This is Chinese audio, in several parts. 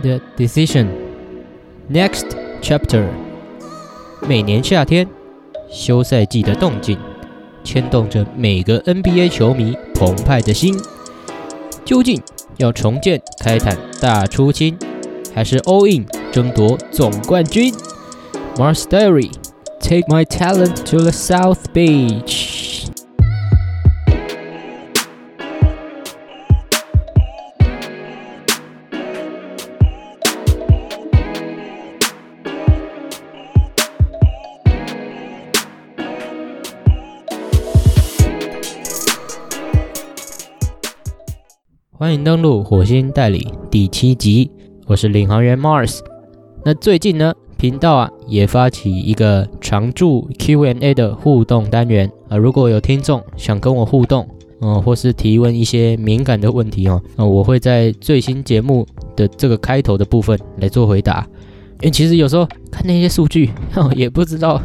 The Decision Next Chapter。每年夏天，休赛季的动静牵动着每个 NBA 球迷澎湃的心。究竟要重建开坦大出清，还是 All In 争夺总冠军？Mars Diary Take My Talent to the South Beach。欢迎登录火星代理第七集，我是领航员 Mars。那最近呢，频道啊也发起一个常驻 Q&A 的互动单元啊，如果有听众想跟我互动，嗯，或是提问一些敏感的问题哦，那我会在最新节目的这个开头的部分来做回答。因为其实有时候看那些数据，也不知道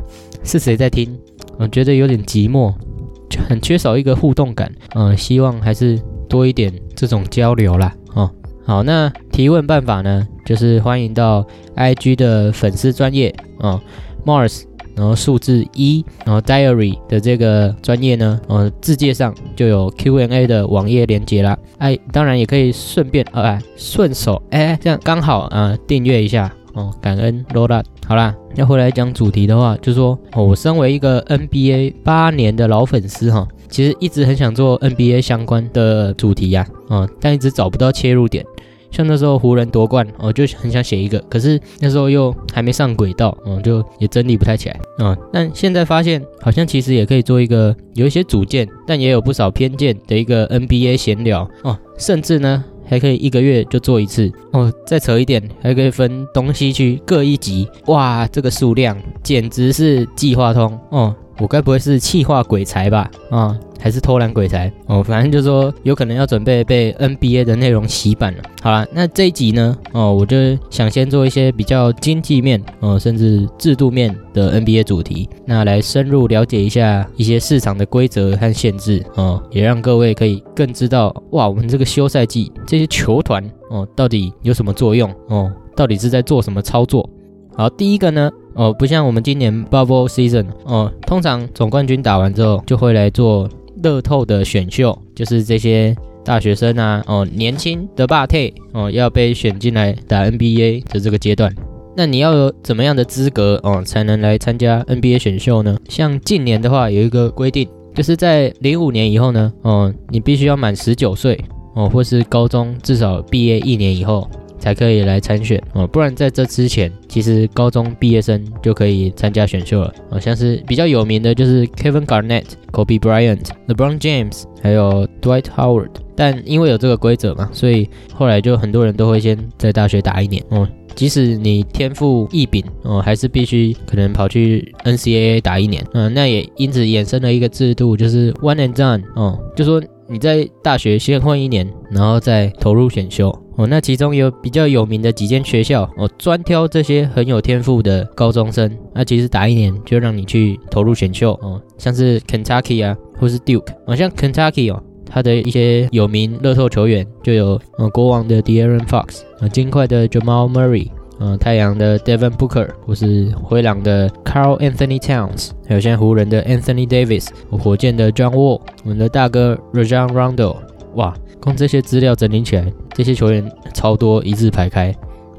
是谁在听，我觉得有点寂寞，就很缺少一个互动感。嗯，希望还是。多一点这种交流啦，哦，好，那提问办法呢，就是欢迎到 IG 的粉丝专业哦，Mars，然后数字一，然后 Diary 的这个专业呢，呃，字界上就有 Q N A 的网页连接啦，哎，当然也可以顺便，哎，顺手，哎，这样刚好啊，订阅一下哦，感恩 r o l a 好啦，要回来讲主题的话，就说我身为一个 NBA 八年的老粉丝哈。其实一直很想做 NBA 相关的主题呀，啊，但一直找不到切入点。像那时候湖人夺冠，我就很想写一个，可是那时候又还没上轨道，嗯，就也整理不太起来，嗯。但现在发现，好像其实也可以做一个有一些主见，但也有不少偏见的一个 NBA 闲聊，哦，甚至呢还可以一个月就做一次，哦，再扯一点，还可以分东西区各一集，哇，这个数量简直是计划通，哦。我该不会是气化鬼才吧？啊，还是偷懒鬼才？哦，反正就说有可能要准备被 NBA 的内容洗版了。好了，那这一集呢？哦，我就想先做一些比较经济面，哦，甚至制度面的 NBA 主题，那来深入了解一下一些市场的规则和限制，哦，也让各位可以更知道，哇，我们这个休赛季这些球团，哦，到底有什么作用？哦，到底是在做什么操作？好，第一个呢？哦，不像我们今年 Bubble Season 哦，通常总冠军打完之后就会来做乐透的选秀，就是这些大学生啊，哦，年轻的霸退哦，要被选进来打 NBA 的这个阶段。那你要有怎么样的资格哦，才能来参加 NBA 选秀呢？像近年的话，有一个规定，就是在零五年以后呢，哦，你必须要满十九岁哦，或是高中至少毕业一年以后。才可以来参选哦，不然在这之前，其实高中毕业生就可以参加选秀了。好像是比较有名的就是 Kevin Garnett、Kobe Bryant、LeBron James，还有 Dwight Howard。但因为有这个规则嘛，所以后来就很多人都会先在大学打一年哦。即使你天赋异禀哦，还是必须可能跑去 NCAA 打一年。嗯，那也因此衍生了一个制度，就是 One and Done 哦，就说你在大学先混一年，然后再投入选秀。哦，那其中有比较有名的几间学校，哦，专挑这些很有天赋的高中生，那其实打一年就让你去投入选秀，哦，像是 Kentucky 啊，或是 Duke，哦，像 Kentucky 哦，它的一些有名乐透球员就有，呃，国王的 De'Aaron Fox，啊，金块的 Jamal Murray，嗯，太阳的 Devin Booker，或是灰狼的 Carl Anthony Towns，还有现在湖人的 Anthony Davis，火箭的 John Wall，我们的大哥 Rajon Rondo，哇。光这些资料整理起来，这些球员超多一字排开。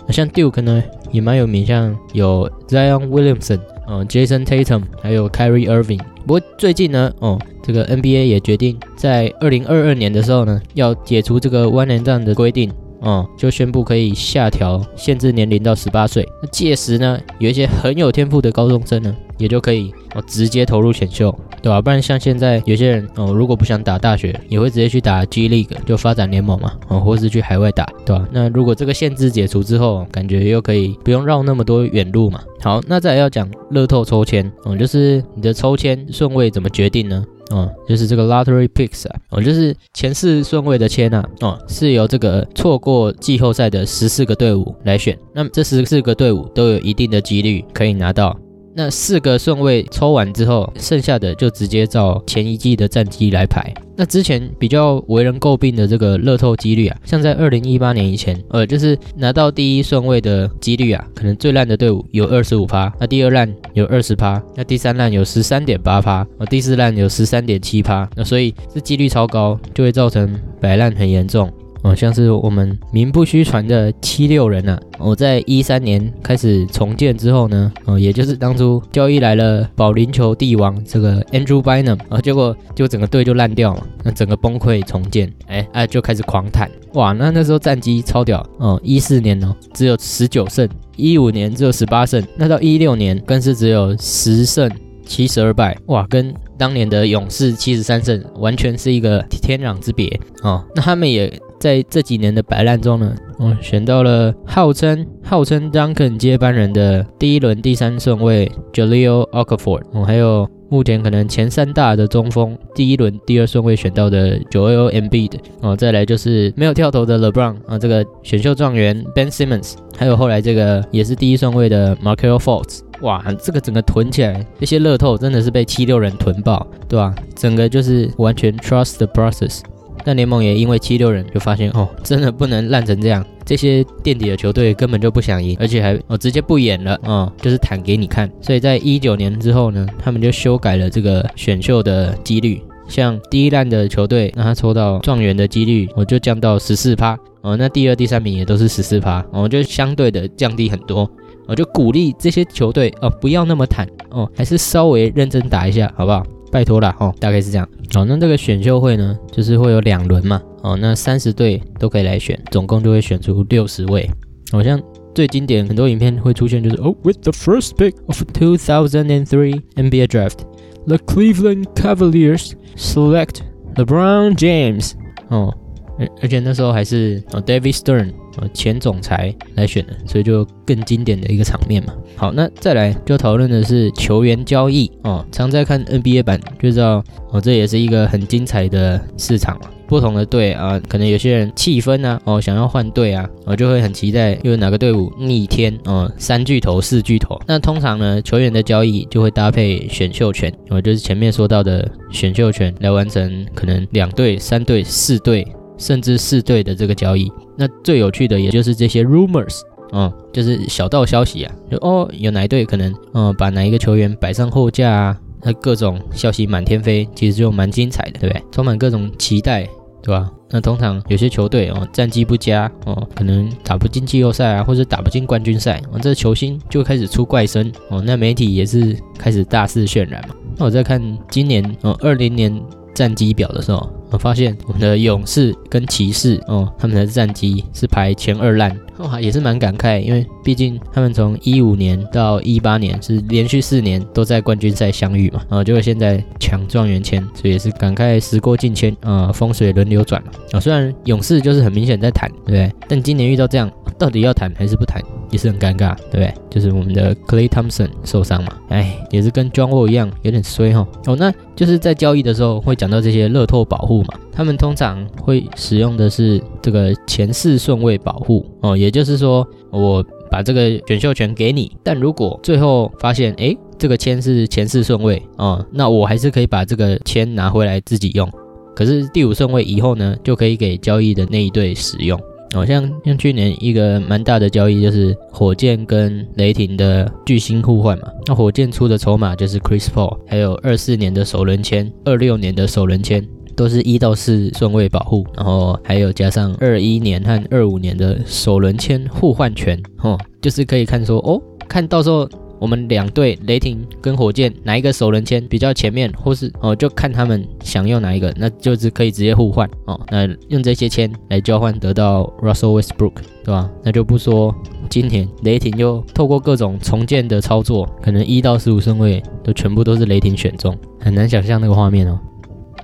那像 Duke 呢，也蛮有名，像有 Zion Williamson，嗯，Jason Tatum，还有 Kyrie Irving。不过最近呢，哦，这个 NBA 也决定在二零二二年的时候呢，要解除这个 One and Done 的规定。哦，就宣布可以下调限制年龄到十八岁。那届时呢，有一些很有天赋的高中生呢，也就可以哦直接投入选秀，对吧？不然像现在有些人哦，如果不想打大学，也会直接去打 G League，就发展联盟嘛，哦，或是去海外打，对吧？那如果这个限制解除之后，感觉又可以不用绕那么多远路嘛。好，那再来要讲乐透抽签哦，就是你的抽签顺位怎么决定呢？哦，就是这个 lottery picks 啊，哦，就是前四顺位的签啊，哦，是由这个错过季后赛的十四个队伍来选。那么这十四个队伍都有一定的几率可以拿到那四个顺位抽完之后，剩下的就直接照前一季的战绩来排。那之前比较为人诟病的这个乐透几率啊，像在二零一八年以前，呃，就是拿到第一顺位的几率啊，可能最烂的队伍有二十五趴，那第二烂有二十趴，那第三烂有十三点八趴，呃，第四烂有十三点七趴，那所以这几率超高，就会造成摆烂很严重。哦，像是我们名不虚传的七六人啊，我在一三年开始重建之后呢，哦，也就是当初交易来了保龄球帝王这个 Andrew Bynum 啊，结果就整个队就烂掉了，那整个崩溃重建，哎哎就开始狂坦，哇，那那时候战绩超屌哦，一四年哦只有十九胜，一五年只有十八胜，那到一六年更是只有十胜七十二败，哇，跟当年的勇士七十三胜完全是一个天壤之别哦，那他们也。在这几年的摆烂中呢，哦，选到了号称号称 Duncan 接班人的第一轮第三顺位 Jaleel Okafor，哦，还有目前可能前三大的中锋，第一轮第二顺位选到的 Joel Embiid，哦，再来就是没有跳投的 LeBron，啊，这个选秀状元 Ben Simmons，还有后来这个也是第一顺位的 Markel f o l t z 哇，这个整个囤起来，这些乐透真的是被七六人囤爆，对吧？整个就是完全 trust the process。但联盟也因为七六人就发现哦，真的不能烂成这样，这些垫底的球队根本就不想赢，而且还哦直接不演了啊，就是坦给你看。所以在一九年之后呢，他们就修改了这个选秀的几率，像第一烂的球队，那他抽到状元的几率我就降到十四趴哦，那第二、第三名也都是十四趴哦，就相对的降低很多。我就鼓励这些球队哦，不要那么坦哦，还是稍微认真打一下，好不好？拜托了哦，大概是这样。好，那这个选秀会呢，就是会有两轮嘛。哦，那三十队都可以来选，总共就会选出六十位。好像最经典很多影片会出现，就是 Oh,，With the first pick of 2003 NBA draft，the Cleveland Cavaliers select LeBron James。哦，而而且那时候还是哦，David Stern。呃，前总裁来选的，所以就更经典的一个场面嘛。好，那再来就讨论的是球员交易哦。常在看 NBA 版就知道哦，这也是一个很精彩的市场嘛。不同的队啊，可能有些人气氛啊，哦，想要换队啊，我就会很期待又有哪个队伍逆天哦，三巨头、四巨头。那通常呢，球员的交易就会搭配选秀权，哦，就是前面说到的选秀权来完成可能两队、三队、四队。甚至四队的这个交易，那最有趣的也就是这些 rumors，嗯，就是小道消息啊，就哦有哪一队可能，嗯，把哪一个球员摆上后架啊，那各种消息满天飞，其实就蛮精彩的，对不对？充满各种期待，对吧？那通常有些球队哦战绩不佳哦，可能打不进季后赛啊，或者打不进冠军赛，哦，这球星就开始出怪声哦，那媒体也是开始大肆渲染嘛。那我在看今年哦二零年战绩表的时候。我发现我们的勇士跟骑士哦，他们的战绩是排前二烂，哇，也是蛮感慨，因为毕竟他们从一五年到一八年是连续四年都在冠军赛相遇嘛，然后结果现在抢状元签，所以也是感慨时过境迁啊，风水轮流转嘛啊。虽然勇士就是很明显在谈，对不对？但今年遇到这样，到底要谈还是不谈，也是很尴尬，对不对？就是我们的 Clay Thompson 受伤嘛，哎，也是跟 John Wall 一样，有点衰哈。哦，那就是在交易的时候会讲到这些乐透保护嘛。他们通常会使用的是这个前四顺位保护哦，也就是说，我把这个选秀权给你，但如果最后发现，哎，这个签是前四顺位哦，那我还是可以把这个签拿回来自己用。可是第五顺位以后呢，就可以给交易的那一队使用。好像像去年一个蛮大的交易，就是火箭跟雷霆的巨星互换嘛。那火箭出的筹码就是 Chris Paul，还有二四年的首轮签，二六年的首轮签。都是一到四顺位保护，然后还有加上二一年和二五年的首轮签互换权，哦，就是可以看说哦，看到时候我们两队雷霆跟火箭哪一个首轮签比较前面，或是哦就看他们想用哪一个，那就是可以直接互换哦。那用这些签来交换得到 Russell Westbrook，对吧？那就不说今年雷霆又透过各种重建的操作，可能一到十五顺位都全部都是雷霆选中，很难想象那个画面哦。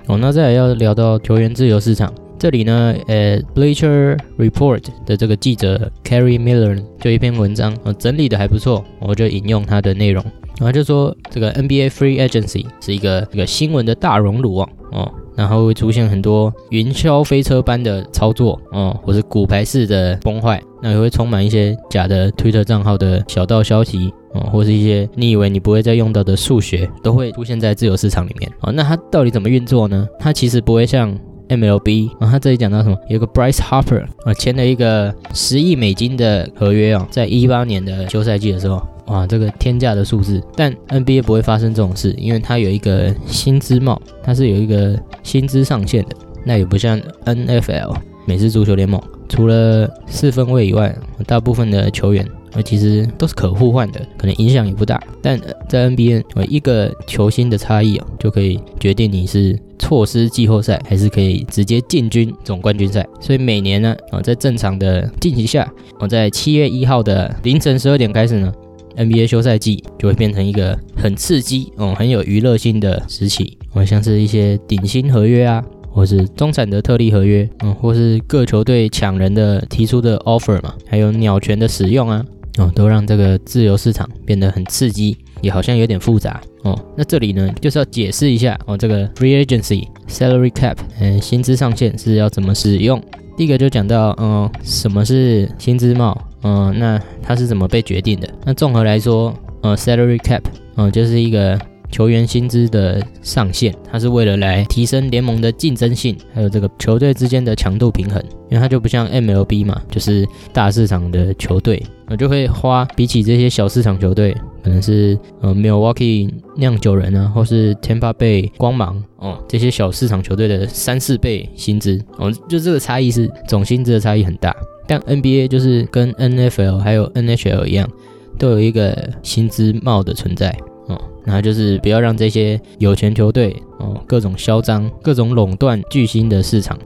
哦，那再来要聊到球员自由市场，这里呢，呃，Bleacher Report 的这个记者 Carrie Miller 就一篇文章，哦，整理的还不错，我就引用他的内容，然后就说这个 NBA Free Agency 是一个这个新闻的大熔炉啊，哦，然后会出现很多云霄飞车般的操作哦，或是骨牌式的崩坏，那也会充满一些假的推特账号的小道消息哦，或是一些你以为你不会再用到的数学，都会出现在自由市场里面哦。那它到底怎么运作呢？它其实不会像 MLB 啊，他这里讲到什么？有个 Bryce Harper 啊，签了一个十亿美金的合约啊，在一八年的休赛季的时候。哇，这个天价的数字，但 NBA 不会发生这种事，因为它有一个薪资帽，它是有一个薪资上限的。那也不像 NFL 美式足球联盟，除了四分位以外，大部分的球员呃其实都是可互换的，可能影响也不大。但在 NBA，一个球星的差异啊，就可以决定你是错失季后赛，还是可以直接进军总冠军赛。所以每年呢，啊，在正常的进行下，我在七月一号的凌晨十二点开始呢。NBA 休赛季就会变成一个很刺激哦，很有娱乐性的时期哦，像是一些顶薪合约啊，或是中产的特例合约，嗯，或是各球队抢人的提出的 offer 嘛，还有鸟权的使用啊，哦，都让这个自由市场变得很刺激，也好像有点复杂哦。那这里呢，就是要解释一下哦，这个 free agency salary cap，嗯，薪资上限是要怎么使用。第一个就讲到，嗯，什么是薪资帽？嗯，那它是怎么被决定的？那综合来说，呃，salary cap，嗯，就是一个球员薪资的上限，它是为了来提升联盟的竞争性，还有这个球队之间的强度平衡。因为它就不像 MLB 嘛，就是大市场的球队，我就会花比起这些小市场球队，可能是呃 Milwaukee 酿酒人啊，或是 Tampa Bay 光芒哦，这些小市场球队的三四倍薪资哦，就这个差异是总薪资的差异很大。但 NBA 就是跟 NFL 还有 NHL 一样，都有一个薪资帽的存在哦，然后就是不要让这些有钱球队哦各种嚣张、各种垄断巨星的市场。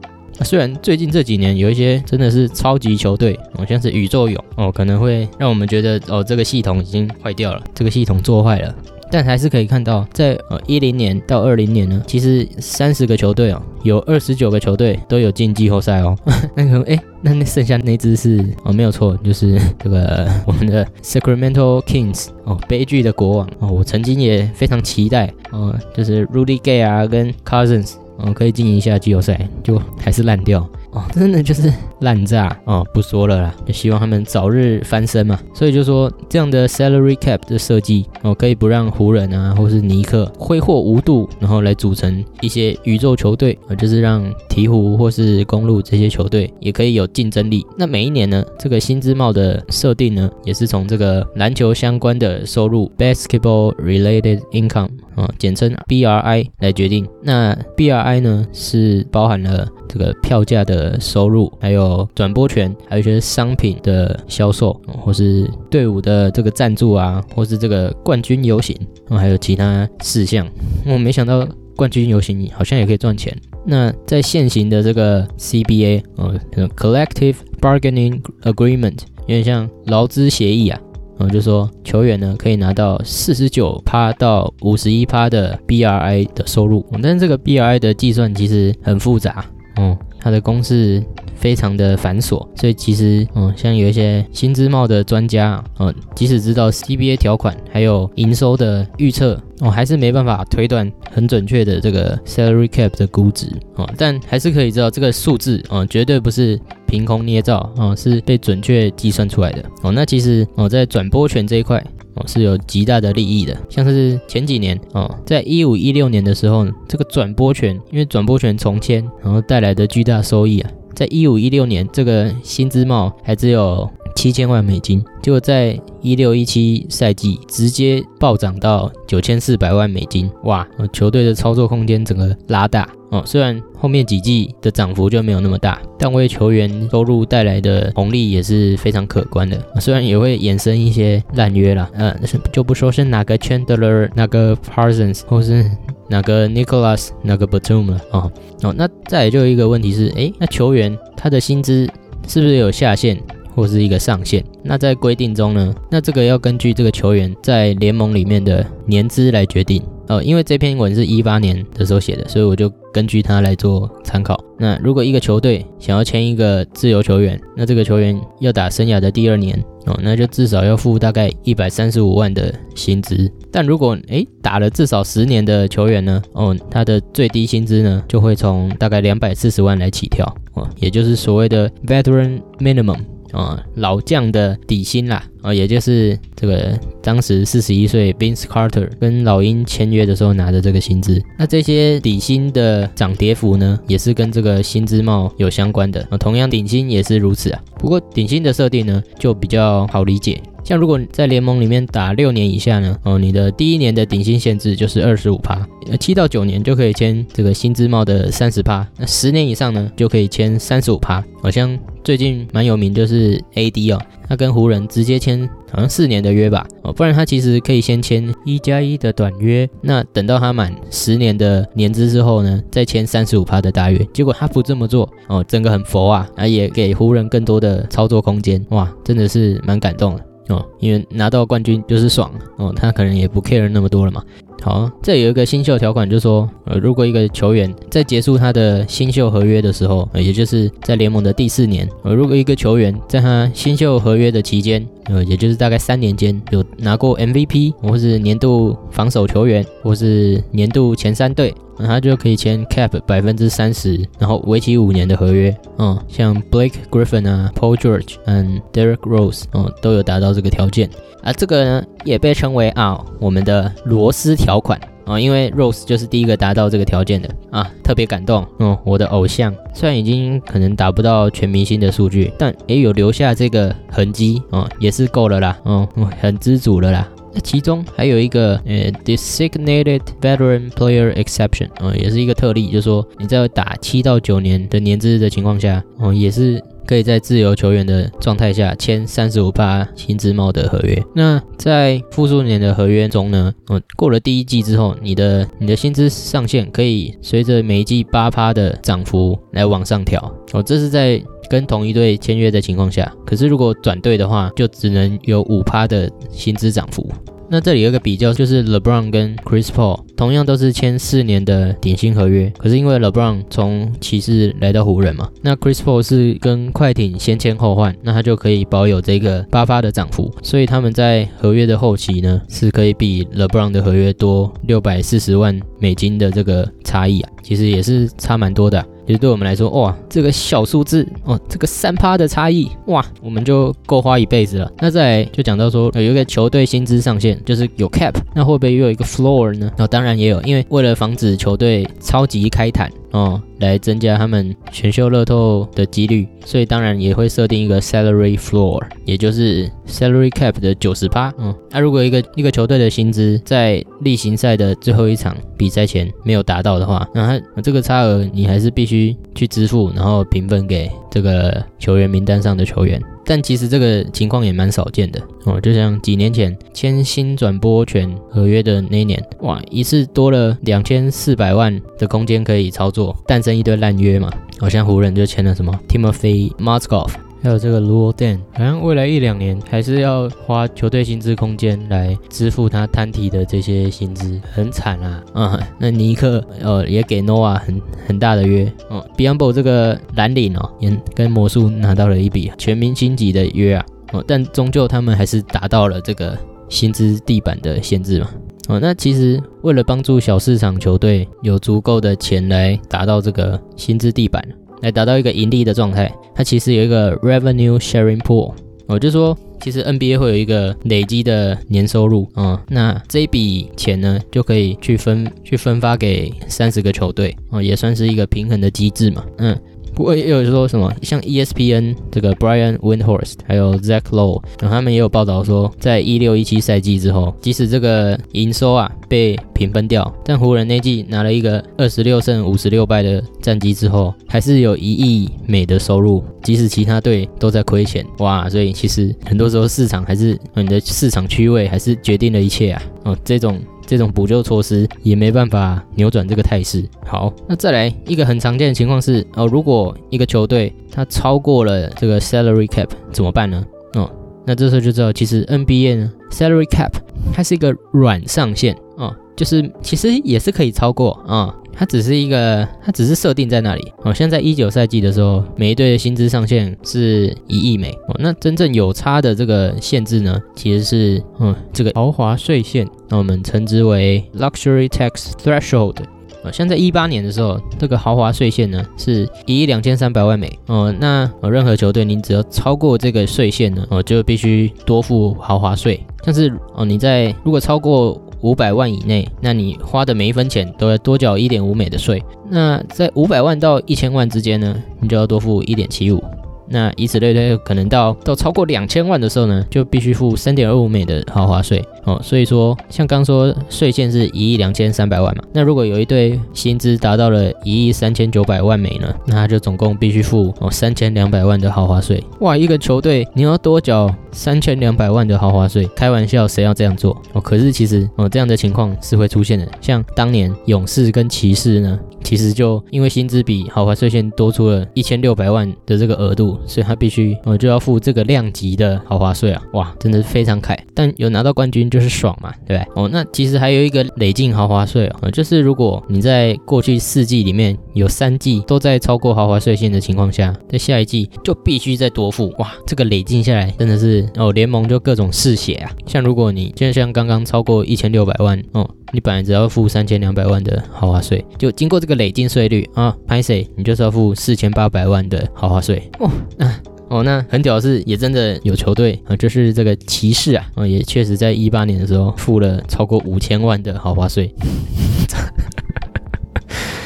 虽然最近这几年有一些真的是超级球队哦，像是宇宙勇哦，可能会让我们觉得哦这个系统已经坏掉了，这个系统做坏了。但还是可以看到，在呃一零年到二零年呢，其实三十个球队哦，有二十九个球队都有进季后赛哦。那个哎，那那剩下那支是哦，没有错，就是这个我们的 Sacramento Kings 哦，悲剧的国王哦。我曾经也非常期待哦，就是 Rudy Gay 啊跟 Cousins 嗯可以进行一下季后赛，就还是烂掉。哦，真的就是烂炸哦，不说了啦，就希望他们早日翻身嘛。所以就说这样的 salary cap 的设计哦，可以不让湖人啊，或是尼克挥霍无度，然后来组成一些宇宙球队啊，就是让鹈鹕或是公路这些球队也可以有竞争力。那每一年呢，这个薪资帽的设定呢，也是从这个篮球相关的收入 basketball related income 啊，简称 BRI 来决定。那 BRI 呢，是包含了这个票价的。收入，还有转播权，还有一些商品的销售，或是队伍的这个赞助啊，或是这个冠军游行，还有其他事项。我没想到冠军游行好像也可以赚钱。那在现行的这个 CBA，呃，Collective Bargaining Agreement，有点像劳资协议啊，嗯，就说球员呢可以拿到四十九趴到五十一趴的 BRI 的收入。但是这个 BRI 的计算其实很复杂，嗯。它的公式非常的繁琐，所以其实，嗯，像有一些薪资帽的专家，嗯，即使知道 CBA 条款还有营收的预测，哦，还是没办法推断很准确的这个 salary cap 的估值，哦，但还是可以知道这个数字，哦，绝对不是凭空捏造，哦，是被准确计算出来的，哦，那其实，哦，在转播权这一块。哦，是有极大的利益的，像是前几年哦，在一五一六年的时候呢，这个转播权，因为转播权重签，然后带来的巨大收益啊，在一五一六年，这个薪资帽还只有七千万美金，结果在一六一七赛季直接暴涨到九千四百万美金，哇，球队的操作空间整个拉大。哦，虽然后面几季的涨幅就没有那么大，但为球员收入带来的红利也是非常可观的。虽然也会衍生一些烂约啦，嗯，就不说是哪个 Chandler、哪个 Parsons 或是哪个 Nicholas、哪个 Batum 了。哦哦，那再就一个问题是，诶，那球员他的薪资是不是有下限或是一个上限？那在规定中呢？那这个要根据这个球员在联盟里面的年资来决定。哦，因为这篇文是一八年的时候写的，所以我就根据它来做参考。那如果一个球队想要签一个自由球员，那这个球员要打生涯的第二年，哦，那就至少要付大概一百三十五万的薪资。但如果诶打了至少十年的球员呢，哦，他的最低薪资呢就会从大概两百四十万来起跳哦，也就是所谓的 veteran minimum。啊，老将的底薪啦，啊，也就是这个当时四十一岁 Vince Carter 跟老鹰签约的时候拿的这个薪资。那这些底薪的涨跌幅呢，也是跟这个薪资帽有相关的啊。同样顶薪也是如此啊。不过顶薪的设定呢，就比较好理解。像如果在联盟里面打六年以下呢，哦，你的第一年的顶薪限制就是二十五趴，呃，七到九年就可以签这个薪资帽的三十趴，那十年以上呢就可以签三十五趴。好像最近蛮有名就是 AD 哦，他跟湖人直接签好像四年的约吧，哦，不然他其实可以先签一加一的短约，那等到他满十年的年资之后呢，再签三十五趴的大约。结果他不这么做，哦，整个很佛啊，啊，也给湖人更多的操作空间，哇，真的是蛮感动的。哦，因为拿到冠军就是爽哦，他可能也不 care 那么多了嘛。好，这有一个新秀条款，就是说，呃，如果一个球员在结束他的新秀合约的时候，呃，也就是在联盟的第四年，呃，如果一个球员在他新秀合约的期间，呃，也就是大概三年间有拿过 MVP，或是年度防守球员，或是年度前三队。那他就可以签 cap 百分之三十，然后为期五年的合约。嗯，像 Blake Griffin 啊、Paul George 和 Derek Rose，嗯，都有达到这个条件。啊，这个呢也被称为啊我们的罗斯条款啊，因为 Rose 就是第一个达到这个条件的啊，特别感动。嗯，我的偶像虽然已经可能达不到全明星的数据，但也有留下这个痕迹啊，也是够了啦。嗯，很知足了啦。其中还有一个呃，designated veteran player exception，啊，也是一个特例，就是说你在打七到九年的年资的情况下，嗯，也是可以在自由球员的状态下签三十五趴薪资帽的合约。那在复数年的合约中呢，哦，过了第一季之后，你的你的薪资上限可以随着每一季八趴的涨幅来往上调。哦，这是在跟同一队签约的情况下，可是如果转队的话，就只能有五趴的薪资涨幅。那这里有个比较，就是 LeBron 跟 Chris Paul 同样都是签四年的顶薪合约，可是因为 LeBron 从骑士来到湖人嘛，那 Chris Paul 是跟快艇先签后换，那他就可以保有这个八发的涨幅，所以他们在合约的后期呢，是可以比 LeBron 的合约多六百四十万美金的这个差异啊，其实也是差蛮多的。其实对我们来说，哇，这个小数字哦，这个三趴的差异，哇，我们就够花一辈子了。那再就讲到说，有一个球队薪资上限，就是有 cap，那会不会又有一个 floor 呢？那当然也有，因为为了防止球队超级开坦。哦，来增加他们选秀乐透的几率，所以当然也会设定一个 salary floor，也就是 salary cap 的九十八。嗯，那如果一个一个球队的薪资在例行赛的最后一场比赛前没有达到的话，那他这个差额你还是必须去支付，然后平分给这个球员名单上的球员。但其实这个情况也蛮少见的哦，就像几年前签新转播权合约的那一年，哇，一次多了两千四百万的空间可以操作，诞生一堆烂约嘛，好像湖人就签了什么 Timofey m o s k o v。还有这个 Luo Den，好像未来一两年还是要花球队薪资空间来支付他摊体的这些薪资，很惨啊！嗯，那尼克呃也给 Noah 很很大的约，嗯，Biyombo 这个蓝领哦也跟魔术拿到了一笔全明星级的约啊，哦，但终究他们还是达到了这个薪资地板的限制嘛，哦，那其实为了帮助小市场球队有足够的钱来达到这个薪资地板。来达到一个盈利的状态，它其实有一个 revenue sharing pool，我就说，其实 NBA 会有一个累积的年收入嗯，那这一笔钱呢，就可以去分去分发给三十个球队哦，也算是一个平衡的机制嘛，嗯。不过也有说什么，像 ESPN 这个 Brian Windhorst 还有 Zach Lowe，他们也有报道说，在一六一七赛季之后，即使这个营收啊被平分掉，但湖人那季拿了一个二十六胜五十六败的战绩之后，还是有一亿美的收入，即使其他队都在亏钱，哇！所以其实很多时候市场还是你的市场区位还是决定了一切啊，哦，这种。这种补救措施也没办法扭转这个态势。好，那再来一个很常见的情况是，哦，如果一个球队它超过了这个 salary cap 怎么办呢？哦，那这时候就知道，其实 NBA 呢 salary cap 它是一个软上限，哦，就是其实也是可以超过啊。它只是一个，它只是设定在那里哦。像在一九赛季的时候，每一队的薪资上限是一亿美哦。那真正有差的这个限制呢，其实是嗯这个豪华税线，那我们称之为 luxury tax threshold。哦像在一八年的时候，这个豪华税线呢是一亿两千三百万美哦。那哦，任何球队您只要超过这个税线呢，哦就必须多付豪华税。但是哦，你在如果超过五百万以内，那你花的每一分钱都要多缴一点五美的税。那在五百万到一千万之间呢，你就要多付一点七五。那以此类推，可能到到超过两千万的时候呢，就必须付三点二五美的豪华税哦。所以说，像刚说税线是一亿两千三百万嘛，那如果有一队薪资达到了一亿三千九百万美呢，那他就总共必须付哦三千两百万的豪华税。哇，一个球队你要多缴三千两百万的豪华税，开玩笑，谁要这样做哦？可是其实哦，这样的情况是会出现的。像当年勇士跟骑士呢，其实就因为薪资比豪华税线多出了一千六百万的这个额度。所以他必须，我就要付这个量级的豪华税啊！哇，真的是非常凯。但有拿到冠军就是爽嘛，对不对？哦，那其实还有一个累进豪华税哦，就是如果你在过去四季里面有三季都在超过豪华税线的情况下，在下一季就必须再多付。哇，这个累进下来真的是哦，联盟就各种嗜血啊。像如果你就像刚刚超过一千六百万哦，你本来只要付三千两百万的豪华税，就经过这个累进税率啊，拍谁你就是要付四千八百万的豪华税哦。那哦，那很屌的是，也真的有球队啊，就是这个骑士啊，啊，也确实在一八年的时候付了超过五千万的豪华税。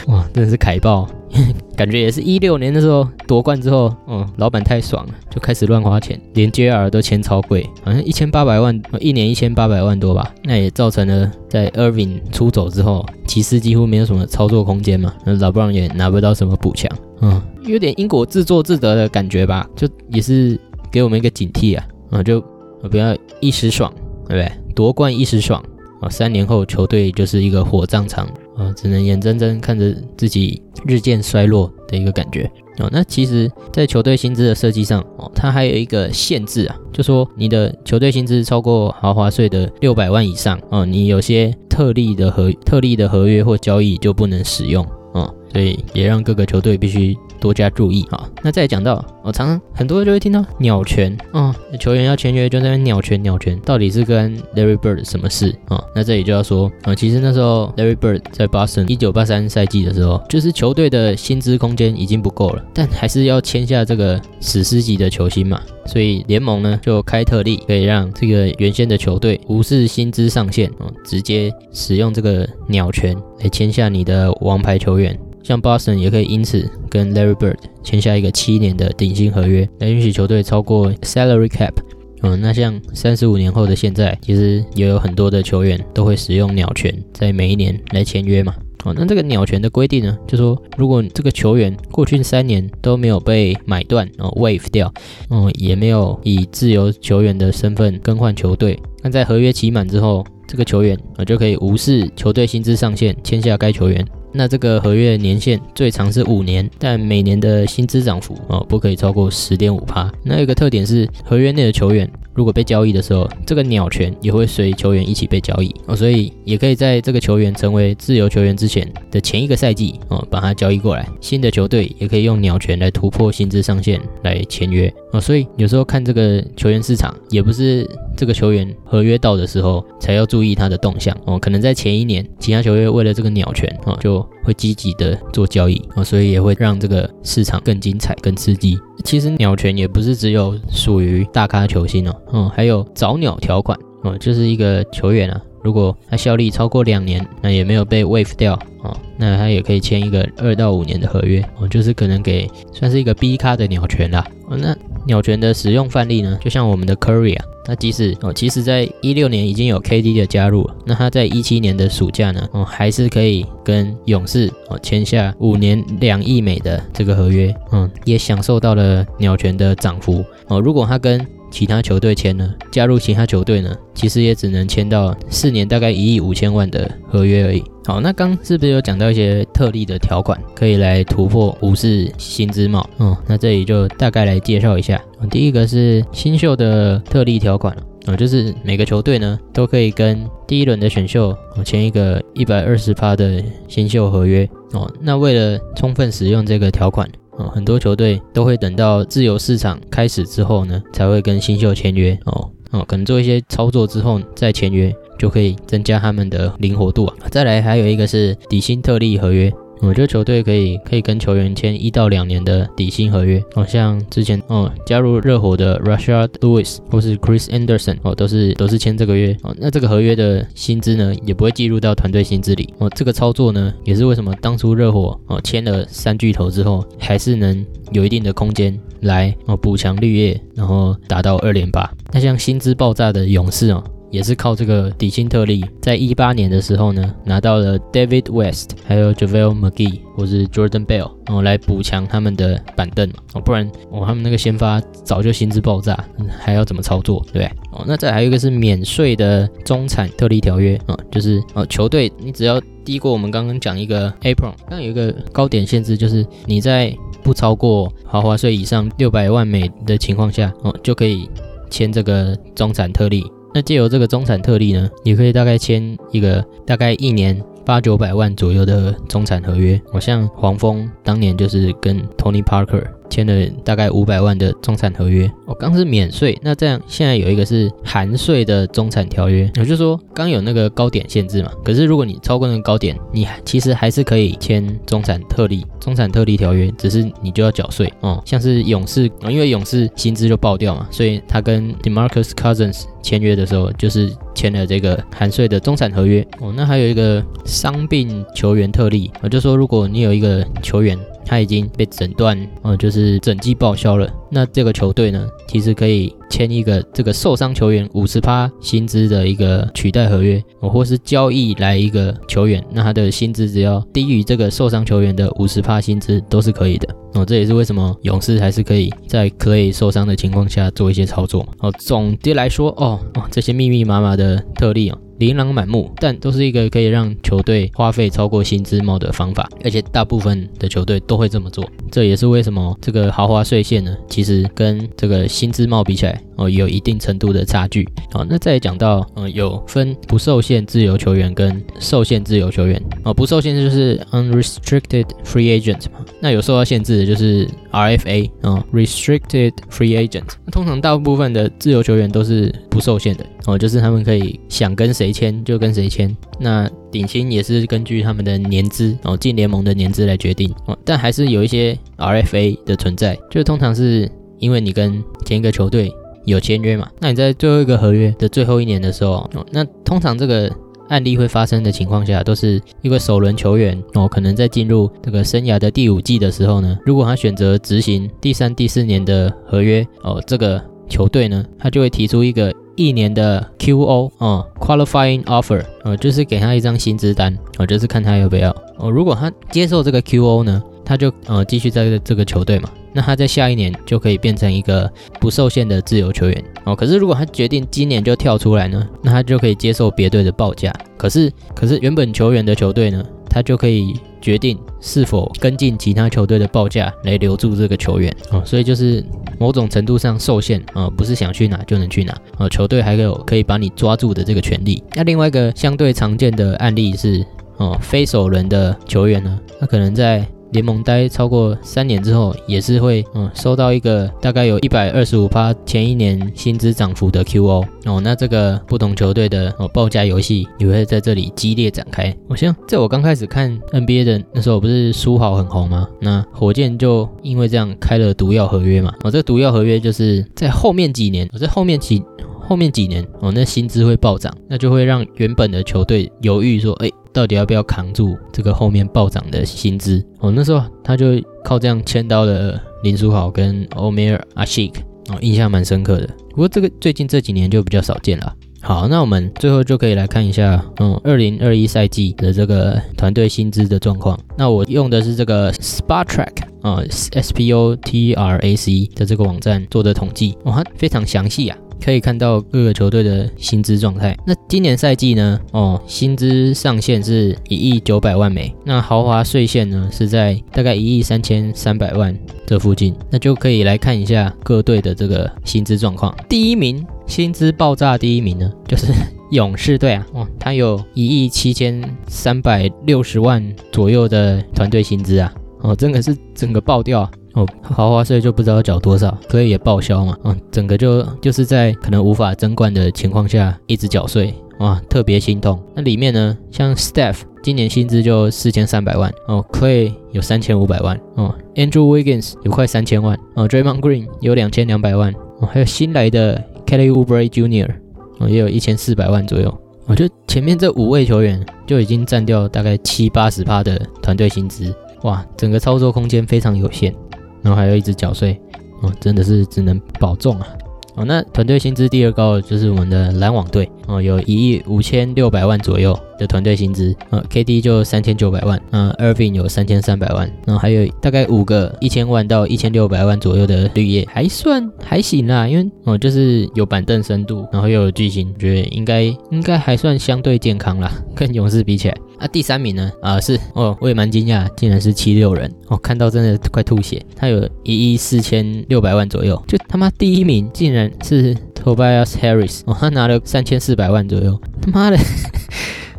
哇，真的是凯爆！感觉也是一六年的时候夺冠之后，嗯，老板太爽了，就开始乱花钱，连 JR 都签超贵，好像一千八百万，一年一千八百万多吧。那也造成了在 Irving 出走之后，骑士几乎没有什么操作空间嘛，那老布朗也拿不到什么补强，嗯，有点因果自作自得的感觉吧，就也是给我们一个警惕啊，啊，就不要一时爽，对不对？夺冠一时爽，啊，三年后球队就是一个火葬场。啊，只能眼睁睁看着自己日渐衰落的一个感觉哦。那其实，在球队薪资的设计上哦，它还有一个限制啊，就说你的球队薪资超过豪华税的六百万以上哦，你有些特例的合特例的合约或交易就不能使用哦。所以也让各个球队必须。多加注意啊！那再讲到，我常常很多就会听到鸟权啊，球员要签约就在那边鸟权鸟权，到底是跟 Larry Bird 什么事啊？那这里就要说啊，其实那时候 Larry Bird 在 Boston 一九八三赛季的时候，就是球队的薪资空间已经不够了，但还是要签下这个史诗级的球星嘛，所以联盟呢就开特例，可以让这个原先的球队无视薪资上限啊，直接使用这个鸟权来签下你的王牌球员。像 Boston 也可以因此跟 Larry Bird 签下一个七年的顶薪合约，来允许球队超过 salary cap。嗯，那像三十五年后的现在，其实也有很多的球员都会使用鸟权，在每一年来签约嘛。哦，那这个鸟权的规定呢，就说如果这个球员过去三年都没有被买断哦 waive 掉，哦，也没有以自由球员的身份更换球队，那在合约期满之后，这个球员啊就可以无视球队薪资上限签下该球员。那这个合约年限最长是五年，但每年的薪资涨幅哦不可以超过十点五趴。那一个特点是，合约内的球员如果被交易的时候，这个鸟权也会随球员一起被交易哦，所以也可以在这个球员成为自由球员之前的前一个赛季哦把他交易过来。新的球队也可以用鸟权来突破薪资上限来签约哦，所以有时候看这个球员市场也不是。这个球员合约到的时候才要注意他的动向哦，可能在前一年其他球队为了这个鸟权哦，就会积极的做交易哦，所以也会让这个市场更精彩、更刺激。其实鸟权也不是只有属于大咖球星哦，嗯，还有早鸟条款哦，就是一个球员啊，如果他效力超过两年，那也没有被 waive 掉哦，那他也可以签一个二到五年的合约哦，就是可能给算是一个 B 咖的鸟权啦哦，那鸟权的使用范例呢，就像我们的 Curry 啊。那即使哦，其实在一六年已经有 KD 的加入，那他在一七年的暑假呢，哦，还是可以跟勇士哦签下五年两亿美的这个合约，嗯，也享受到了鸟权的涨幅哦。如果他跟其他球队签呢，加入其他球队呢，其实也只能签到四年大概一亿五千万的合约而已。好，那刚是不是有讲到一些特例的条款，可以来突破无视薪资帽？嗯，那这里就大概来介绍一下。第一个是新秀的特例条款哦，就是每个球队呢都可以跟第一轮的选秀哦签一个一百二十趴的新秀合约哦。那为了充分使用这个条款哦，很多球队都会等到自由市场开始之后呢，才会跟新秀签约哦哦，可能做一些操作之后再签约，就可以增加他们的灵活度啊。再来还有一个是底薪特例合约。我觉得球队可以可以跟球员签一到两年的底薪合约，哦，像之前哦加入热火的 Rashard Lewis 或是 Chris Anderson 哦，都是都是签这个约哦。那这个合约的薪资呢，也不会计入到团队薪资里哦。这个操作呢，也是为什么当初热火哦签了三巨头之后，还是能有一定的空间来哦补强绿叶，然后达到二连霸。那像薪资爆炸的勇士哦。也是靠这个底薪特例，在一八年的时候呢，拿到了 David West，还有 Javale McGee 或是 Jordan Bell，哦，来补强他们的板凳嘛，哦，不然哦，他们那个先发早就薪资爆炸，还要怎么操作，对不对？哦，那再还有一个是免税的中产特例条约啊，就是哦，球队你只要低过我们刚刚讲一个 Apron，那有一个高点限制，就是你在不超过豪华税以上六百万美的情况下，哦，就可以签这个中产特例。那借由这个中产特例呢，你可以大概签一个大概一年八九百万左右的中产合约。我像黄蜂当年就是跟 Tony Parker。签了大概五百万的中产合约，我刚是免税，那这样现在有一个是含税的中产条约，也就是说刚有那个高点限制嘛，可是如果你超过那个高点，你其实还是可以签中产特例，中产特例条约，只是你就要缴税哦。像是勇士，因为勇士薪资就爆掉嘛，所以他跟 Demarcus Cousins 签约的时候就是签了这个含税的中产合约哦。那还有一个伤病球员特例，我就说如果你有一个球员。他已经被诊断，呃，就是整季报销了。那这个球队呢，其实可以签一个这个受伤球员五十趴薪资的一个取代合约，或是交易来一个球员，那他的薪资只要低于这个受伤球员的五十趴薪资都是可以的。哦，这也是为什么勇士还是可以在可以受伤的情况下做一些操作。哦，总的来说，哦哦，这些密密麻麻的特例啊。琳琅满目，但都是一个可以让球队花费超过薪资帽的方法，而且大部分的球队都会这么做。这也是为什么这个豪华税线呢，其实跟这个薪资帽比起来，哦，有一定程度的差距。好，那再讲到，嗯，有分不受限自由球员跟受限自由球员。哦，不受限制就是 unrestricted free agent 嘛，那有受到限制的就是 RFA 啊，restricted free agent。那通常大部分的自由球员都是不受限的。哦，就是他们可以想跟谁签就跟谁签，那顶薪也是根据他们的年资哦，进联盟的年资来决定哦，但还是有一些 RFA 的存在，就通常是因为你跟前一个球队有签约嘛，那你在最后一个合约的最后一年的时候，那通常这个案例会发生的情况下，都是一个首轮球员哦，可能在进入这个生涯的第五季的时候呢，如果他选择执行第三、第四年的合约哦，这个球队呢，他就会提出一个。一年的 QO 啊，qualifying offer 呃，就是给他一张薪资单，哦，就是看他要不要哦。如果他接受这个 QO 呢，他就呃继续在这个球队嘛，那他在下一年就可以变成一个不受限的自由球员哦。可是如果他决定今年就跳出来呢，那他就可以接受别队的报价。可是可是原本球员的球队呢，他就可以。决定是否跟进其他球队的报价来留住这个球员哦，所以就是某种程度上受限啊，不是想去哪就能去哪啊，球队还有可以把你抓住的这个权利。那另外一个相对常见的案例是哦，非首轮的球员呢，他可能在。联盟待超过三年之后，也是会嗯收到一个大概有一百二十五趴前一年薪资涨幅的 QO 哦，那这个不同球队的哦报价游戏也会在这里激烈展开。我像在我刚开始看 NBA 的那时候，不是书豪很红吗？那火箭就因为这样开了毒药合约嘛。哦，这个毒药合约就是在后面几年，我在后面几后面几年哦，那薪资会暴涨，那就会让原本的球队犹豫说，哎。到底要不要扛住这个后面暴涨的薪资？哦，那时候他就靠这样签到了林书豪跟欧梅尔阿西克，哦，印象蛮深刻的。不过这个最近这几年就比较少见了。好，那我们最后就可以来看一下，嗯，二零二一赛季的这个团队薪资的状况。那我用的是这个 Spotrac 啊，S P O T R A C 的这个网站做的统计，哇，非常详细啊。可以看到各个球队的薪资状态。那今年赛季呢？哦，薪资上限是一亿九百万美。那豪华税线呢是在大概一亿三千三百万这附近。那就可以来看一下各队的这个薪资状况。第一名薪资爆炸第一名呢，就是 勇士队啊，哦，他有一亿七千三百六十万左右的团队薪资啊，哦，真的是整个爆掉。哦，豪华税就不知道缴多少，所以也报销嘛。嗯，整个就就是在可能无法争冠的情况下一直缴税，哇，特别心痛。那里面呢，像 Steph 今年薪资就四千三百万哦，Clay 有三千五百万哦，Andrew Wiggins 有快三千万哦，Draymond Green 有两千两百万哦，还有新来的 Kelly Oubre Jr. 哦，也有一千四百万左右。我觉得前面这五位球员就已经占掉大概七八十趴的团队薪资，哇，整个操作空间非常有限。然后还有一直缴税，哦，真的是只能保重啊。哦，那团队薪资第二高的就是我们的篮网队，哦，有一亿五千六百万左右。的团队薪资，呃，KD 就三千九百万，嗯，Irving 有三千三百万，然后还有大概五个一千万到一千六百万左右的绿叶，还算还行啦，因为哦，就是有板凳深度，然后又有巨星，觉得应该应该还算相对健康啦，跟勇士比起来。啊，第三名呢，啊是哦，我也蛮惊讶，竟然是七六人，哦，看到真的快吐血，他有一亿四千六百万左右，就他妈第一名竟然是 Tobias Harris，哦，他拿了三千四百万左右，他妈的。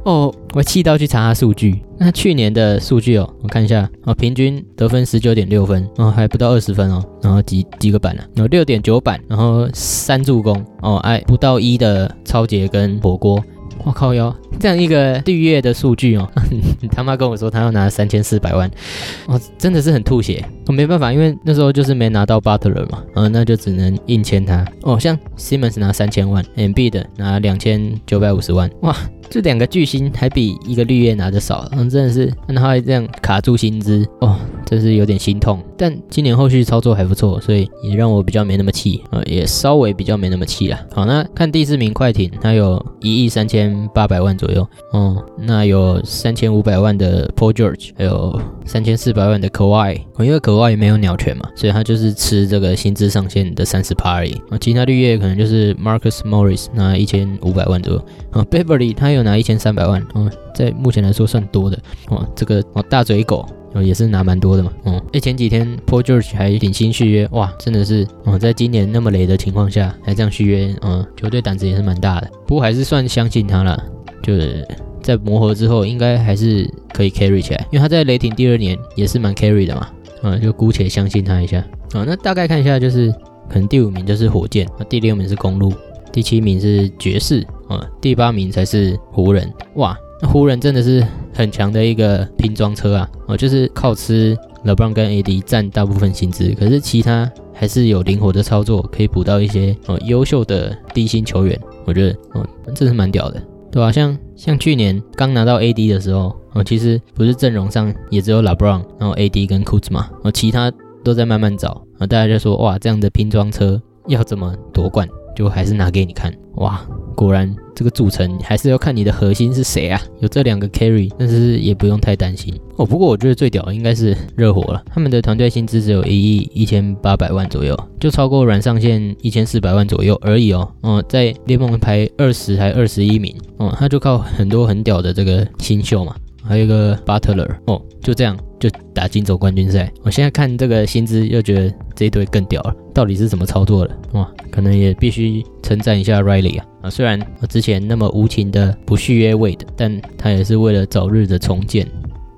哦，我气到去查他数据。那去年的数据哦，我看一下哦，平均得分十九点六分，哦，还不到二十分哦，然后几几个板呢？有六点九板，然后三助攻哦，哎，不到一的超杰跟火锅。我靠哟，这样一个绿叶的数据哦，你他妈跟我说他要拿三千四百万，哦，真的是很吐血。我没办法，因为那时候就是没拿到 Butler 嘛，嗯，那就只能硬签他。哦，像 Simmons 拿三千万，MB 的拿两千九百五十万，哇，这两个巨星还比一个绿叶拿的少，嗯，真的是让他这样卡住薪资，哦。真是有点心痛，但今年后续操作还不错，所以也让我比较没那么气啊，也稍微比较没那么气了。好，那看第四名快艇，他有一亿三千八百万左右，哦，那有三千五百万的 Paul George，还有三千四百万的 k a w a i 因为 k a w a i 没有鸟权嘛，所以他就是吃这个薪资上限的三十趴而已。啊，其他绿叶可能就是 Marcus Morris 拿一千五百万左右，啊，Beverly 他有拿一千三百万，嗯，在目前来说算多的，哇，这个哦大嘴狗。哦，也是拿蛮多的嘛。嗯，哎，前几天 Paul George 还顶薪续约，哇，真的是嗯，在今年那么雷的情况下还这样续约，嗯，球队胆子也是蛮大的。不过还是算相信他了，就是在磨合之后，应该还是可以 carry 起来。因为他在雷霆第二年也是蛮 carry 的嘛，嗯，就姑且相信他一下。嗯，那大概看一下，就是可能第五名就是火箭，第六名是公路，第七名是爵士，啊，第八名才是湖人。哇！那湖人真的是很强的一个拼装车啊！哦，就是靠吃 LeBron 跟 AD 占大部分薪资，可是其他还是有灵活的操作，可以补到一些哦优秀的低薪球员。我觉得哦，这是蛮屌的，对吧？像像去年刚拿到 AD 的时候，哦，其实不是阵容上也只有 LeBron，然后 AD 跟 Kuzma，哦，其他都在慢慢找，啊，大家就说哇，这样的拼装车要怎么夺冠？就还是拿给你看，哇，果然这个组成还是要看你的核心是谁啊。有这两个 carry，但是也不用太担心哦。不过我觉得最屌应该是热火了，他们的团队薪资只有一亿一千八百万左右，就超过软上限一千四百万左右而已哦。哦，在联盟排二十还二十一名哦，他就靠很多很屌的这个新秀嘛。还有一个 Butler 哦，就这样就打金走冠军赛。我现在看这个薪资，又觉得这一队更屌了。到底是怎么操作的？哇，可能也必须称赞一下 Riley 啊啊！虽然我之前那么无情的不续约 Wade，但他也是为了早日的重建。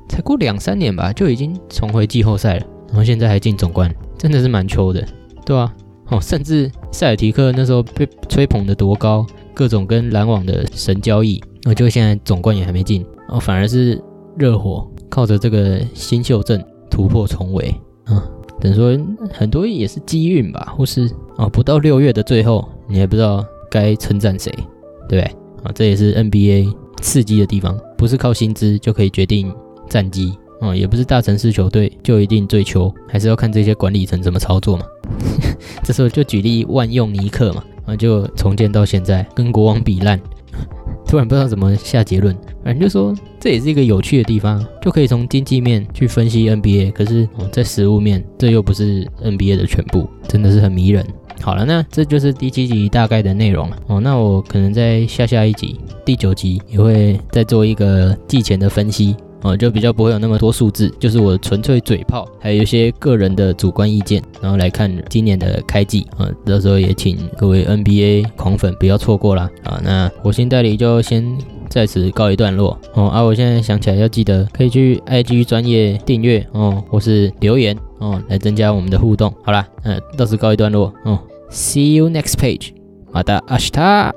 才过两三年吧，就已经重回季后赛了，然后现在还进总冠，真的是蛮秋的，对啊，哦，甚至塞尔提克那时候被吹捧的多高，各种跟篮网的神交易，我就现在总冠也还没进。哦，反而是热火靠着这个新秀阵突破重围啊，等于说很多也是机运吧，或是哦，不到六月的最后，你还不知道该称赞谁，对不对？啊，这也是 NBA 刺激的地方，不是靠薪资就可以决定战绩啊，也不是大城市球队就一定最球，还是要看这些管理层怎么操作嘛。这时候就举例万用尼克嘛，啊，就重建到现在跟国王比烂。突然不知道怎么下结论，反正就说这也是一个有趣的地方，就可以从经济面去分析 NBA，可是哦在实物面，这又不是 NBA 的全部，真的是很迷人。好了，那这就是第七集大概的内容了哦。那我可能在下下一集第九集也会再做一个季前的分析哦，就比较不会有那么多数字，就是我纯粹嘴炮，还有一些个人的主观意见，然后来看今年的开季啊，到时候也请各位 NBA 狂粉不要错过啦啊！那火星代理就先在此告一段落哦啊！我现在想起来要记得可以去 IG 专业订阅哦，或是留言哦，来增加我们的互动。好啦，嗯，到此告一段落哦，See you next page，马达阿西塔。